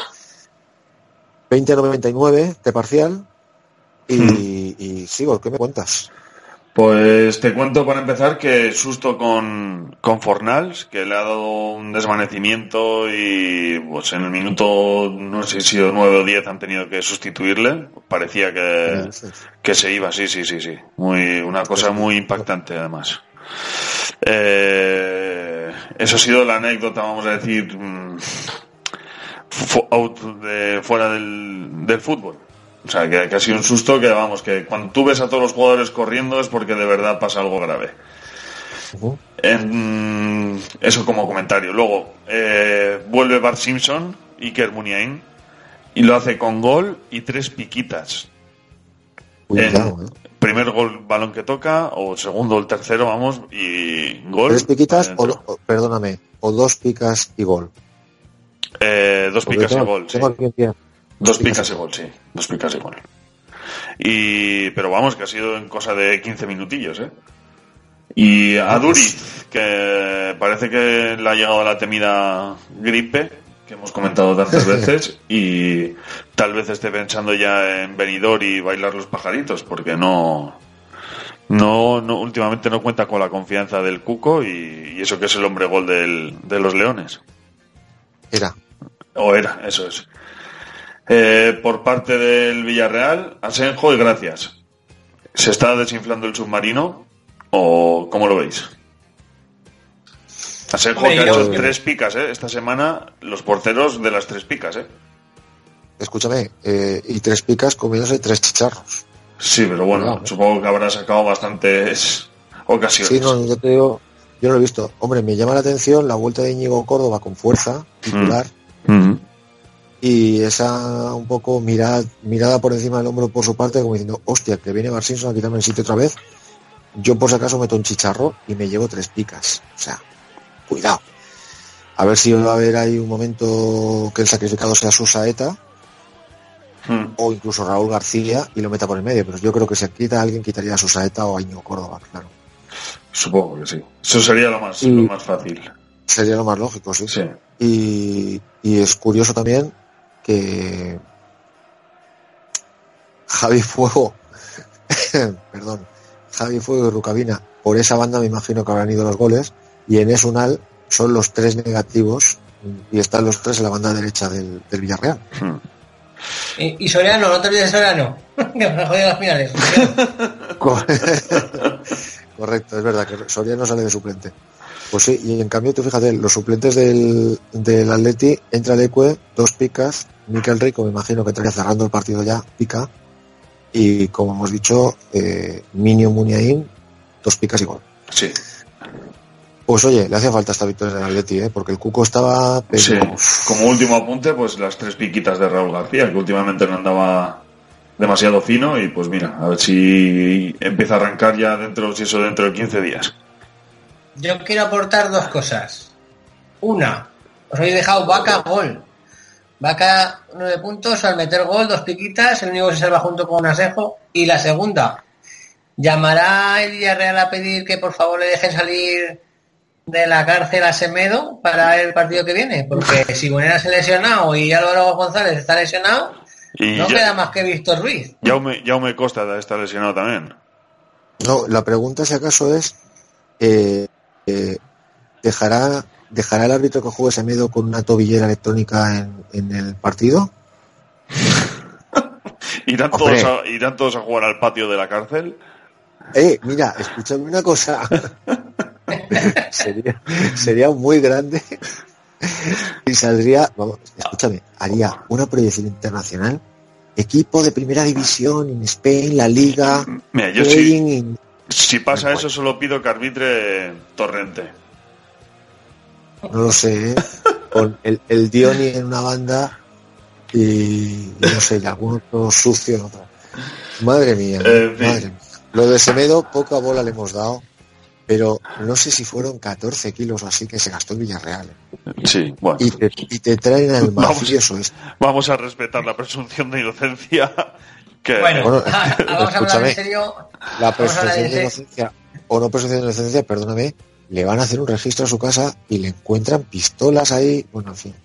20 a 99 de parcial. Y, y sigo, ¿qué me cuentas? Pues te cuento para empezar que susto con, con Fornals, que le ha dado un desvanecimiento y pues en el minuto, no sé si o 9 o 10 han tenido que sustituirle. Parecía que, que se iba, sí, sí, sí, sí. Muy, una cosa muy impactante además. Eh, eso ha sido la anécdota, vamos a decir, mm, out de- fuera del, del fútbol. O sea, que, que ha sido un susto que, vamos, que cuando tú ves a todos los jugadores corriendo es porque de verdad pasa algo grave. En- eso como comentario. Luego, eh, vuelve Bart Simpson, Iker Muniain, y lo hace con gol y tres piquitas. Cuidado, En Primer gol, balón que toca, o segundo, el tercero, vamos, y gol. ¿Tres piquitas o, perdóname, o dos picas y gol? Eh, dos Porque picas tengo- y gol, sí. aquí. Dos picas y gol, sí. Dos picas y gol. Y, pero vamos, que ha sido en cosa de 15 minutillos, ¿eh? Y a Duriz, que parece que le ha llegado la temida gripe, que hemos comentado tantas [laughs] veces, y tal vez esté pensando ya en venidor y bailar los pajaritos, porque no, no, no últimamente no cuenta con la confianza del Cuco y, y eso que es el hombre gol del, de los Leones. Era. O era, eso es. Eh, por parte del Villarreal, Asenjo y gracias. ¿Se está desinflando el submarino? ¿O cómo lo veis? Asenjo Hombre, que ha yo- hecho tres picas, ¿eh? Esta semana, los porteros de las tres picas, ¿eh? Escúchame, eh, y tres picas comiéndose tres chicharros. Sí, pero bueno, ¿eh? supongo que habrá sacado bastantes ocasiones. Sí, no, yo te digo, yo no lo he visto. Hombre, me llama la atención la vuelta de Íñigo Córdoba con fuerza, titular, Mm. Y esa un poco mirada, mirada por encima del hombro por su parte, como diciendo, hostia, que viene Bar Simpson a quitarme el sitio otra vez. Yo por si acaso meto un chicharro y me llevo tres picas. O sea, cuidado. A ver si va a haber ahí un momento que el sacrificado sea su saeta Mm. o incluso Raúl García y lo meta por el medio. Pero yo creo que si quita alguien quitaría a su saeta o a Íñigo Córdoba, claro. Supongo que sí. Eso sería lo más, Y- lo más fácil. Sería lo más lógico, sí. Sí. Y, y es curioso también que Javi Fuego, [laughs] perdón, Javi Fuego y Rucabina. Por esa banda me imagino que habrán ido los goles. Y en Esunal son los tres negativos y están los tres en la banda derecha del, del Villarreal. Y, y Soriano, no te olvides de Soriano. [laughs] que me ha jodido las finales. [laughs] Co- Correcto, es verdad que Soriano sale de suplente. Pues sí, y en cambio tú fíjate, los suplentes del, del Atleti entra Leque, dos picas, Miquel Rico me imagino que estaría cerrando el partido ya, pica, y como hemos dicho, eh, Minio Muniain, dos picas y gol. Sí. Pues oye, le hacía falta esta victoria del Atleti, ¿eh? porque el Cuco estaba... Sí. Como último apunte, pues las tres piquitas de Raúl García, que últimamente no andaba demasiado fino y pues mira, a ver si empieza a arrancar ya dentro, si eso dentro de 15 días. Yo quiero aportar dos cosas. Una, os habéis dejado Vaca gol. Vaca nueve puntos al meter gol, dos piquitas, el único que se salva junto con Asejo. Y la segunda, ¿llamará el Villarreal a pedir que por favor le dejen salir de la cárcel a Semedo para el partido que viene? Porque si Bonera se lesionado y Álvaro González está lesionado, Y no ya, queda más que Víctor Ruiz. Jaume, Jaume Costa está lesionado también. No, la pregunta si acaso es, eh, eh, ¿dejará, ¿dejará el árbitro que juegue Semedo con una tobillera electrónica en, en el partido? [laughs] ¿Irán todos, a, irán todos a jugar al patio de la cárcel? Eh, mira, escúchame una cosa. [laughs] sería, sería muy grande y saldría, vamos, escúchame, haría una proyección internacional, equipo de primera división en Spain, la liga, Mira, yo in- si pasa eso solo pido que arbitre Torrente. No lo sé, ¿eh? con el, el Dioni en una banda y, y no sé, y algún otro sucio en otra. Madre mía, En fin. madre mía. Lo de Semedo, poca bola le hemos dado, pero no sé si fueron 14 kilos o así que se gastó el Villarreal. ¿eh? Sí, bueno. Y te, y te traen al Vamos. mafioso este. Vamos a respetar la presunción de inocencia. Que, Bueno, Bueno, [laughs] vamos a hablar en serio. La Vamos presunción en de inocencia o no presunción de inocencia, perdóname, le van a hacer un registro a su casa y le encuentran pistolas ahí, bueno, en fin.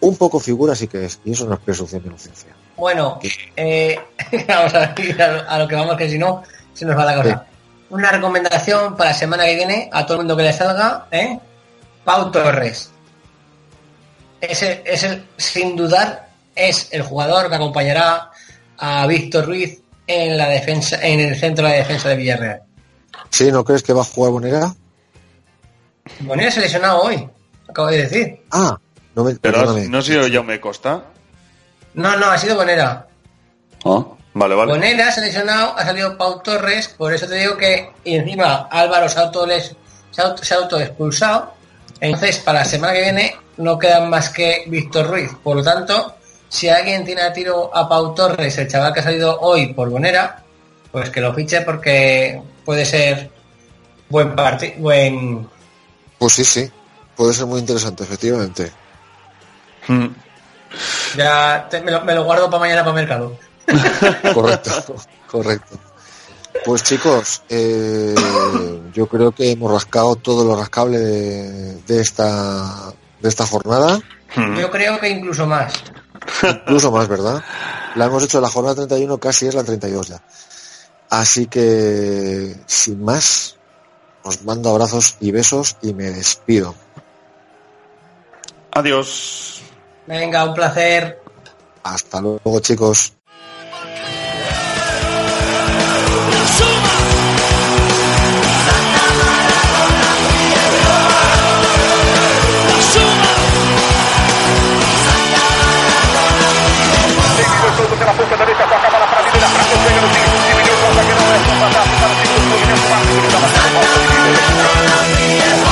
Un poco figura sí que es, y eso no es presunción de inocencia. Bueno, eh, [laughs] vamos a ir a lo, a lo que vamos, que si no, se nos va la cosa. Una recomendación para la semana que viene a todo el mundo que le salga, ¿eh? Pau Torres. Ese es el, sin dudar, es el jugador que acompañará a Víctor Ruiz en la defensa, en el centro de defensa de Villarreal. ¿Sí? ¿No crees que va a jugar Bonera? Bonilla se ha lesionado hoy, acabo de decir. Ah, no me, Pero no ha sido Jaume Costa. No, no, ha sido Bonera. Ah, vale, vale. Bonera se ha lesionado, ha salido Pau Torres, por eso te digo que, y encima Álvaro se ha auto, se ha auto, expulsado. Entonces, para la semana que viene no quedan más que Víctor Ruiz. Por lo tanto, si alguien tiene a tiro a Pau Torres, el chaval que ha salido hoy por Bonera, pues que lo fiche porque puede ser buen partido, buen Pues sí, sí. Puede ser muy interesante, efectivamente. Mm. ya te- me, lo, me lo guardo para mañana para mercado. [laughs] Correcto, correcto. Pues chicos, eh, yo creo que hemos rascado todo lo rascable de, de esta de esta jornada, Yo creo que incluso más. incluso más, ¿verdad? La hemos hecho la jornada 31, casi es la 32 ya. Así que, sin más, os mando abrazos y besos y me despido. Adiós. Venga, un placer. Hasta luego, chicos. Santa Cruz, Santa Cruz, Santa Cruz, Santa Cruz, Santa Cruz, Santa Cruz, Santa Cruz, Santa